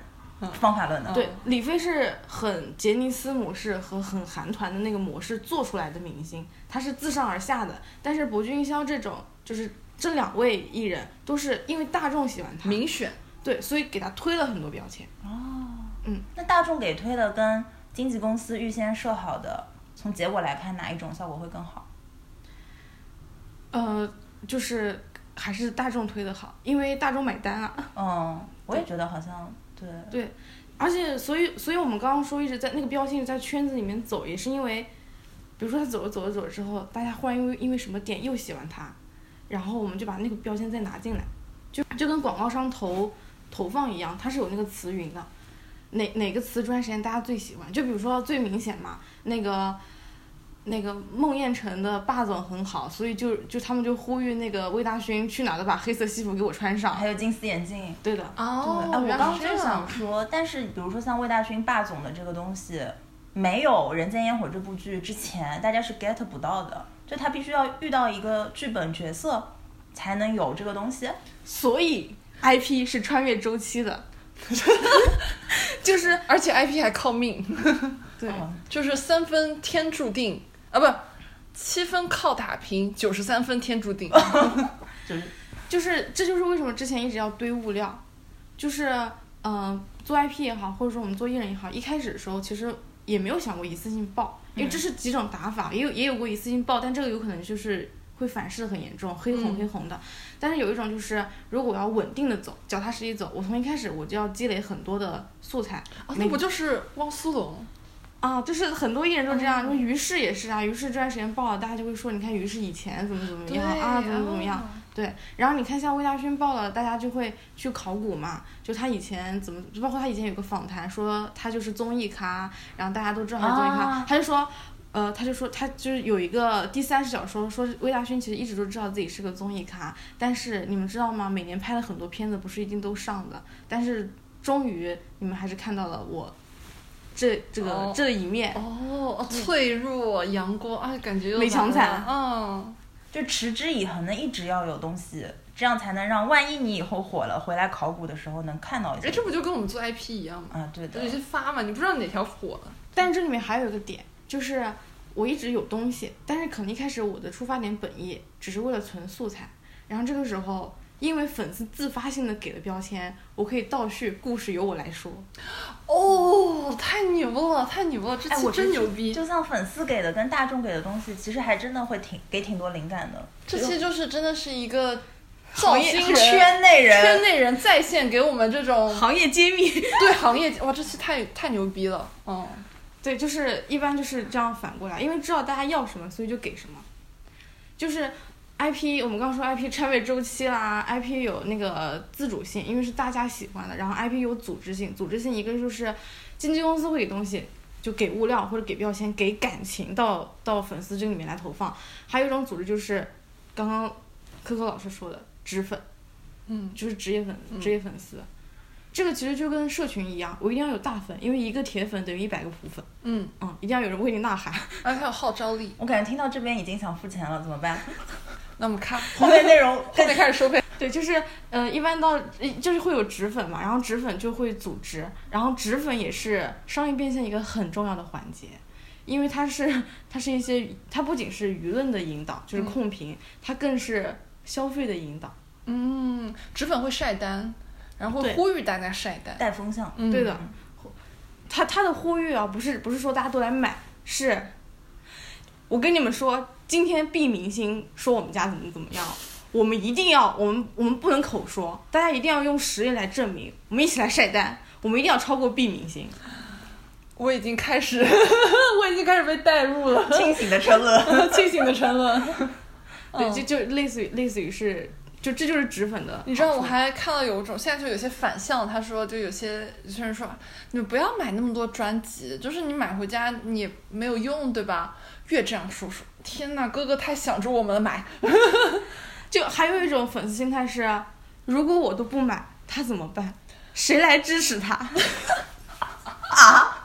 方法论的。对，李飞是很杰尼斯模式和很韩团的那个模式做出来的明星，他是自上而下的。但是博君一笑这种，就是这两位艺人都是因为大众喜欢他，民选，对，所以给他推了很多标签。那大众给推的跟经纪公司预先设好的，从结果来看哪一种效果会更好？呃，就是还是大众推的好，因为大众买单啊。嗯，我我也觉得好像对对，而且，所以，所以我们刚刚说一直在那个标签在圈子里面走，也是因为，比如说他走着走着走着之后，大家忽然因为因为什么点又喜欢他，然后我们就把那个标签再拿进来，就就跟广告商投投放一样，它是有那个词云的，哪哪个词这段时间大家最喜欢？就比如说最明显嘛，那个。那个孟宴臣的霸总很好，所以就就他们就呼吁那个魏大勋去哪都把黑色西服给我穿上。还有金丝眼镜，对的，哦哎，我原来刚就想说，但是比如说像魏大勋霸总的这个东西，没有《人间烟火》这部剧之前，大家是 get 不到的，就他必须要遇到一个剧本角色，才能有这个东西。所以 IP 是穿越周期的，就是而且 IP 还靠命，对。哦就是三分天注定啊，不，七分靠打拼，九十三分天注定。就是就是这就是为什么之前一直要堆物料，就是嗯、呃做 IP 也好，或者说我们做艺人也好，一开始的时候其实也没有想过一次性爆，因为这是几种打法，也有也有过一次性爆，但这个有可能就是会反噬得很严重，黑红嗯黑红的。但是有一种就是，如果我要稳定的走，脚踏实地走，我从一开始我就要积累很多的素材。啊，那不就是汪苏泷？啊，就是很多艺人都这样，因为于适也是啊，于适这段时间爆了，大家就会说，你看于适以前怎么怎么样啊，怎么怎么样。哦对，然后你看像魏大勋爆了，大家就会去考古嘛，就他以前怎么，就包括他以前有个访谈说他就是综艺咖，然后大家都知道他是综艺咖，啊他就说。呃，他就说他就是有一个第三视角说说魏大勋其实一直都知道自己是个综艺咖，但是你们知道吗？每年拍了很多片子，不是一定都上的，但是终于你们还是看到了我这这个、哦这一面。哦，哦脆弱、阳光啊，感觉又美强惨了嗯，就持之以恒的一直要有东西，这样才能让万一你以后火了，回来考古的时候能看到一些。哎，这不就跟我们做 IP 一样吗？啊，对的就，有些发嘛，你不知道哪条火了。但是这里面还有一个点，就是我一直有东西，但是可能一开始我的出发点本意只是为了存素材，然后这个时候因为粉丝自发性的给了标签，我可以倒叙故事由我来说。哦，太牛了，太牛了，这哎，期我真牛逼！就像粉丝给的跟大众给的东西，其实还真的会挺给挺多灵感的。这期就是真的是一个造行业星人、圈内人，圈内人在线给我们这种行业揭秘，对行业哇，这期太太牛逼了，嗯，对，就是一般就是这样反过来，因为知道大家要什么，所以就给什么。就是 IP，我们刚刚说 IP 拆位周期啦，IP 有那个自主性，因为是大家喜欢的，然后 IP 有组织性，组织性一个就是经纪公司会给东西，就给物料或者给标签，给感情到到粉丝这里面来投放，还有一种组织就是刚刚科科老师说的纸粉，嗯，就是职业粉职业粉丝。这个其实就跟社群一样，我一定要有大粉，因为一个铁粉等于一百个普粉。嗯，嗯，一定要有人为你呐喊。而且还有号召力。我感觉听到这边已经想付钱了，怎么办？那我们看 后面内容后面开始收费。对，就是呃，一般到呃就是会有纸粉嘛，然后纸粉就会组织，然后纸粉也是商业变现一个很重要的环节，因为它是它是一些它不仅是舆论的引导，就是控评，它更是消费的引导。嗯，纸粉会晒单，然后呼吁大家晒单。带风向。嗯，对的，他他的呼吁啊，不是不是说大家都来买，是，我跟你们说，今天 B 明星说我们家怎么怎么样，我们一定要，我们我们不能口说，大家一定要用实力来证明，我们一起来晒单，我们一定要超过 B 明星。我已经开始，我已经开始被带入了，清醒的沉沦。清醒的沉沦。对，嗯就就类似于类似于是，就这就是脂粉的。你知道我还看到有一种，现在就有些反向，他说就有些有些人说，你们不要买那么多专辑，就是你买回家你没有用，对吧？越这样说说，天呐，哥哥太想着我们了，买。就还有一种粉丝心态是，如果我都不买，他怎么办？谁来支持他？啊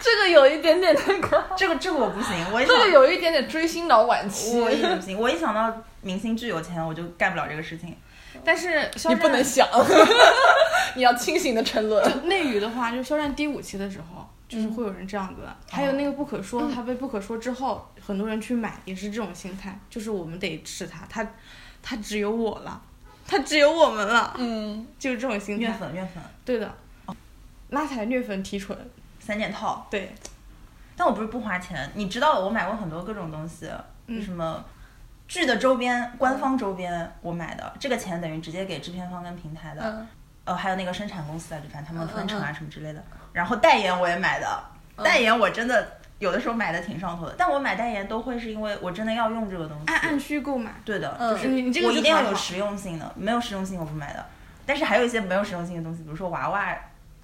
这个有一点点那个，这个这个我不行，我这个有一点点追星脑晚期。我也不行，我一想到明星巨有钱，我就干不了这个事情。但是肖你不能想，你要清醒的沉沦。内娱的话，就肖战第五期的时候，就是会有人这样子。的。还有那个不可说，他被不可说之后，很多人去买，也是这种心态，就是我们得吃他，他他只有我了，他只有我们了，嗯，就是这种心态。虐态。粉虐粉，对的，拉踩虐粉提纯，三件套。对，但我不是不花钱，你知道我买过很多各种东西，嗯。什么剧的周边、官方周边我买的，这个钱等于直接给制片方跟平台的。嗯呃，还有那个生产公司啊，就反正他们分成啊嗯什么之类的。然后代言我也买的，代言我真的有的时候买的挺上头的，但我买代言都会是因为我真的要用这个东西。按按需购买。对的，嗯就是你你这个我一定要有实用性的，没有实用性我不买的。但是还有一些没有实用性的东西，比如说娃娃，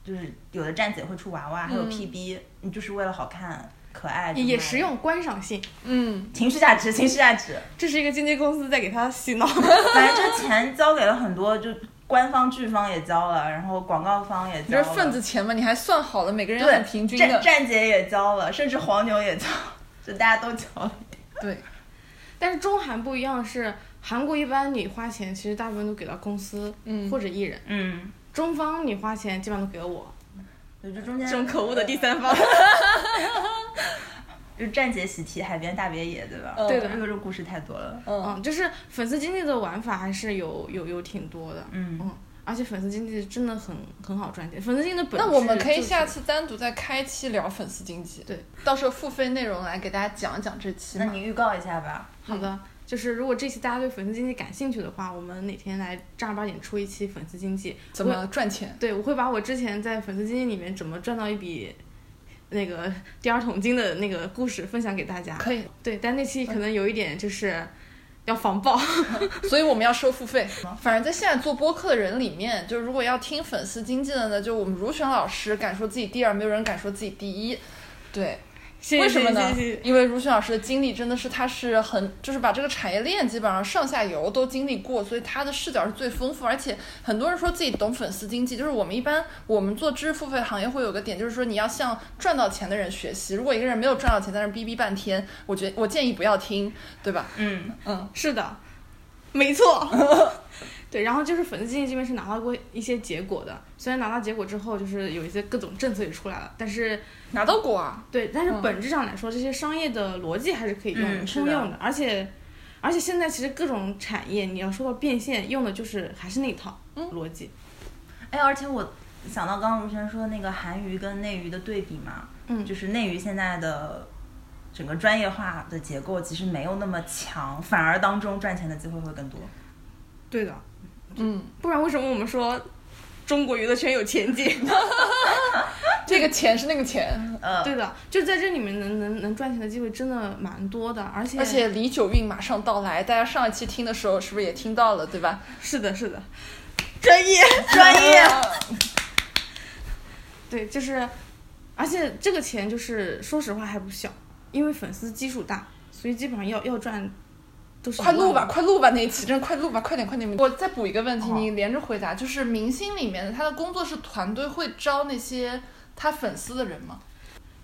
就是有的站姐会出娃娃，还有嗯 PB，你就是为了好看、可爱，也也实，用，观赏性，嗯，情绪价值，情绪价值。这是一个经纪公司在给他洗脑。反正这钱交给了很多，就官方、剧方也交了，然后广告方也交了，你这是份子钱嘛？你还算好了，每个人对很平均站的。站姐也交了，甚至黄牛也交，就大家都交了。对，但是中韩不一样是，韩国一般你花钱其实大部分都给到公司嗯或者艺人，嗯，中方你花钱基本上都给了我，对，就中间这种可恶的第三方。就站姐喜提海边大别野，对吧？嗯。对的。这个这个故事太多了。嗯，嗯，就是粉丝经济的玩法还是有有有挺多的，嗯。嗯，而且粉丝经济真的很很好赚钱，粉丝经济的本质那我们可以下次单独再开期聊粉丝经济，对，到时候付费内容来给大家讲一讲这期。那你预告一下吧。好的。就是如果这期大家对粉丝经济感兴趣的话，我们哪天来正儿八经出一期粉丝经济，怎么赚钱？对，我会把我之前在粉丝经济里面怎么赚到一笔那个第二桶金的那个故事分享给大家。可以，对，但那期可能有一点就是要防爆。所以我们要收付费。反正在现在做播客的人里面，就如果要听粉丝经济的呢，就我们如选老师敢说自己第二，没有人敢说自己第一。对，为什么呢？因为如璇老师的经历真的是，他是很就是把这个产业链基本上上下游都经历过，所以他的视角是最丰富。而且很多人说自己懂粉丝经济，就是我们一般我们做知识付费行业会有个点，就是说你要向赚到钱的人学习。如果一个人没有赚到钱，在那儿逼逼半天，我觉得我建议不要听，对吧？嗯，嗯，是的，没错。对，然后就是粉丝经济这边是拿到过一些结果的，虽然拿到结果之后，就是有一些各种政策也出来了，但是拿到过啊。对，但是嗯本质上来说，这些商业的逻辑还是可以用的，嗯通用的，而且而且现在其实各种产业，你要说到变现，用的就是还是那套嗯逻辑。哎，而且我想到刚刚如轩说那个韩娱跟内娱的对比嘛，嗯就是内娱现在的整个专业化的结构其实没有那么强，反而当中赚钱的机会会更多。对的，嗯，不然为什么我们说中国娱乐圈有前景？这个钱是那个钱，嗯，对的，就在这里面能能能赚钱的机会真的蛮多的，而且而且李九运马上到来，大家上一期听的时候是不是也听到了，对吧？是的，是的，专业。专业。对，就是，而且这个钱就是说实话还不小，因为粉丝基数大，所以基本上要要赚都是快录吧，快录吧，那一期真的快录吧，快点快点！我再补一个问题，哦你连着回答，就是明星里面的他的工作室团队会招那些他粉丝的人吗？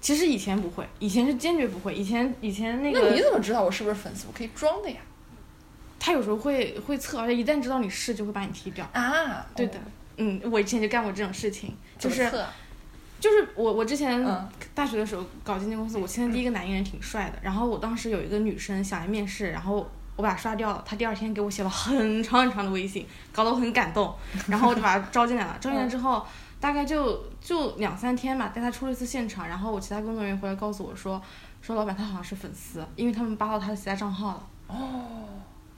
其实以前不会，以前是坚决不会，以前以前那个那你怎么知道我是不是粉丝？我可以装的呀。他有时候会会测，而且一旦知道你是，就会把你踢掉。啊，对的，嗯，我以前就干过这种事情，就是？就是我我之前嗯大学的时候搞经纪公司，我签的第一个男艺人挺帅的，然后我当时有一个女生想来面试，然后我把他刷掉了，他第二天给我写了很长很长的微信，搞得我很感动，然后我就把他招进来了，招进来之后。大概就就两三天吧，带他出了一次现场，然后我其他工作人员回来告诉我说，说老板他好像是粉丝，因为他们扒到他的其他账号了，哦，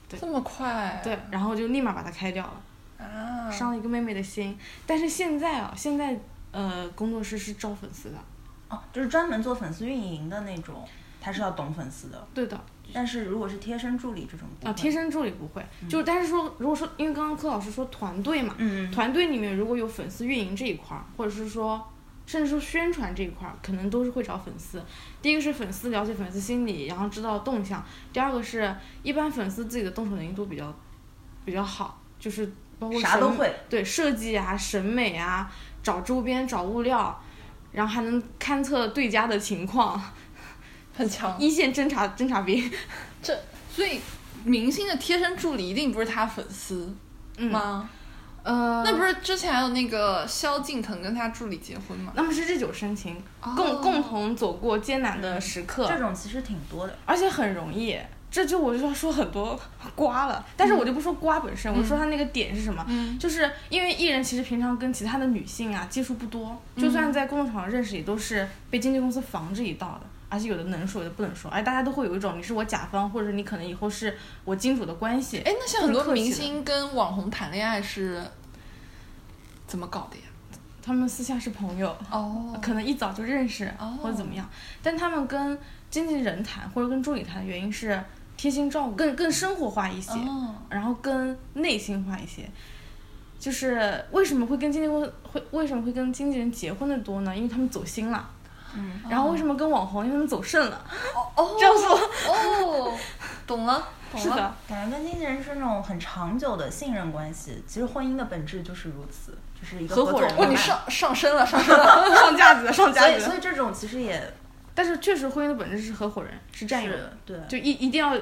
对这么快？对，然后就立马把他开掉了。啊，伤了一个妹妹的心。但是现在啊，现在呃，工作室是招粉丝的，哦，就是专门做粉丝运营的那种，他是要懂粉丝的。对的但是如果是贴身助理这种啊，贴身助理不会，就但是说，如果说因为刚刚柯老师说团队嘛，嗯，团队里面如果有粉丝运营这一块儿，或者是说。甚至说宣传这一块儿，可能都是会找粉丝。第一个是粉丝了解粉丝心理，然后知道动向；第二个是一般粉丝自己的动手能力都比较比较好，就是包括审啥都会。对设计啊、审美啊、找周边、找物料，然后还能勘测对家的情况，很强。一线侦察侦察兵。这所以明星的贴身助理一定不是他粉丝嗯，吗？呃，那不是之前还有那个萧敬腾跟他助理结婚吗？那么是日久生情，哦共共同走过艰难的时刻，这种其实挺多的。而且很容易。这就我就要说很多瓜了，但是我就不说瓜本身，我说他那个点是什么，嗯就是因为艺人其实平常跟其他的女性啊接触不多，就算在公众场合认识，也都是被经纪公司防着一道的，而且有的能说，有的不能说，哎大家都会有一种你是我甲方，或者你可能以后是我金主的关系。哎，那像很多明星跟网红谈恋爱是怎么搞的呀？他们私下是朋友，哦可能一早就认识、哦或者怎么样，但他们跟经纪人谈或者跟助理谈的原因是贴心照顾，更更生活化一些，哦，然后更内心化一些。就是为什么会跟经纪公会为什么会跟经纪人结婚的多呢？因为他们走心了。嗯，然后为什么跟网红？因为他们走肾了。哦，这样说哦，懂了，懂了。是的，感觉跟经纪人是那种很长久的信任关系。其实婚姻的本质就是如此，就是一个合伙人哇，你上上升了，上升了。上架子的，上架所以子。所以这种其实也但是确实，婚姻的本质是合伙人，是战友，对，就一一定要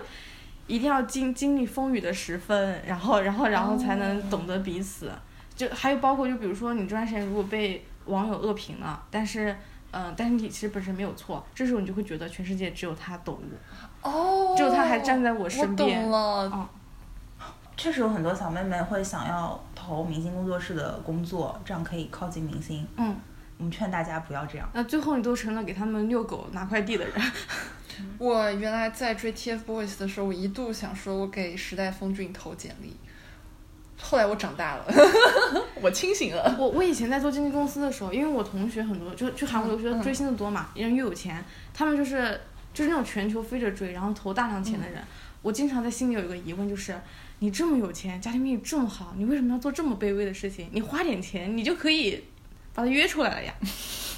一定要经经历风雨的时分，然后然后然后才能懂得彼此。就还有包括就比如说你这段时间如果被网友恶评了，但是嗯、呃但是你其实本身没有错，这时候你就会觉得全世界只有他懂我。哦，只有他还站在我身边我懂了。哦，确实有很多小妹妹会想要投明星工作室的工作，这样可以靠近明星。嗯，我们劝大家不要这样。那最后你都成了给他们遛狗拿快递的人。我原来在追 TFBOYS 的时候，我一度想说我给时代峰峻投简历，后来我长大了，我清醒了。我我以前在做经纪公司的时候，因为我同学很多，就去韩国留学嗯追星的多嘛，人又有钱，他们就是就是那种全球飞着追，然后投大量钱的人。我经常在心里有一个疑问，就是你这么有钱，家庭背景这么好，你为什么要做这么卑微的事情？你花点钱，你就可以把他约出来了呀。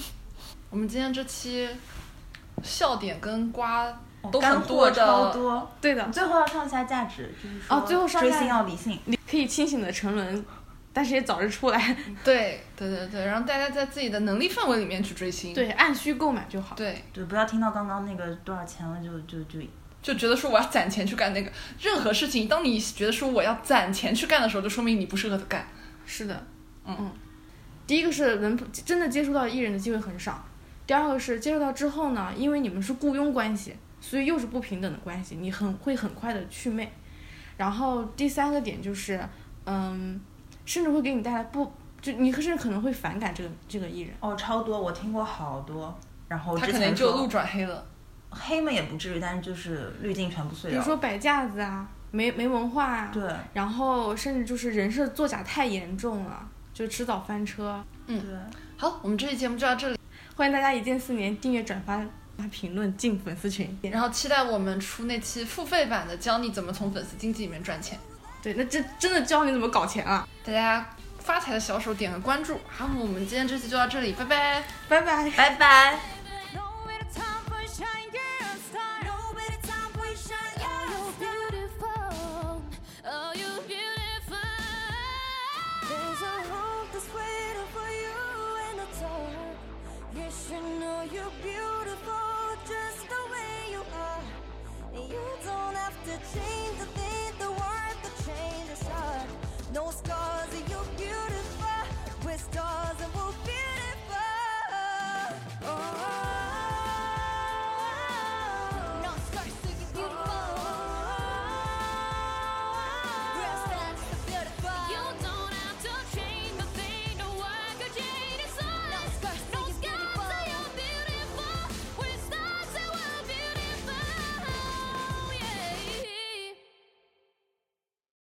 我们今天这期笑点跟瓜都干很多货超的，多。对的，最后要上下价值，就是说哦最后上下追星要理性。你可以清醒的沉沦，但是也早日出来。对对对对，然后大家在自己的能力范围里面去追星，对，按需购买就好。对，对，不要听到刚刚那个多少钱了就就就就觉得说我要攒钱去干那个任何事情，当你觉得说我要攒钱去干的时候，就说明你不适合干。是的，嗯嗯。第一个是能真的接触到艺人的机会很少，第二个是接触到之后呢，因为你们是雇佣关系，所以又是不平等的关系，你很会很快的祛魅。然后第三个点就是，嗯，甚至会给你带来不就你甚至可能会反感这个这个艺人。哦超多，我听过好多。然后他可能就路转黑了。黑嘛也不至于，但是就是滤镜全部碎了。比如说摆架子啊，没没文化啊，对然后甚至就是人设作假太严重了，就迟早翻车。对，好，我们这期节目就到这里，欢迎大家一键四连订阅、转发、发评论进粉丝群。然后期待我们出那期付费版的，教你怎么从粉丝经济里面赚钱。对，那这真的教你怎么搞钱啊！大家发财的小手点个关注。好，我们今天这期就到这里，拜拜。拜拜。拜拜。Time for to change the thing, the world the change the sun. No stars, are you beautiful? We're stars and we're beautiful. Oh.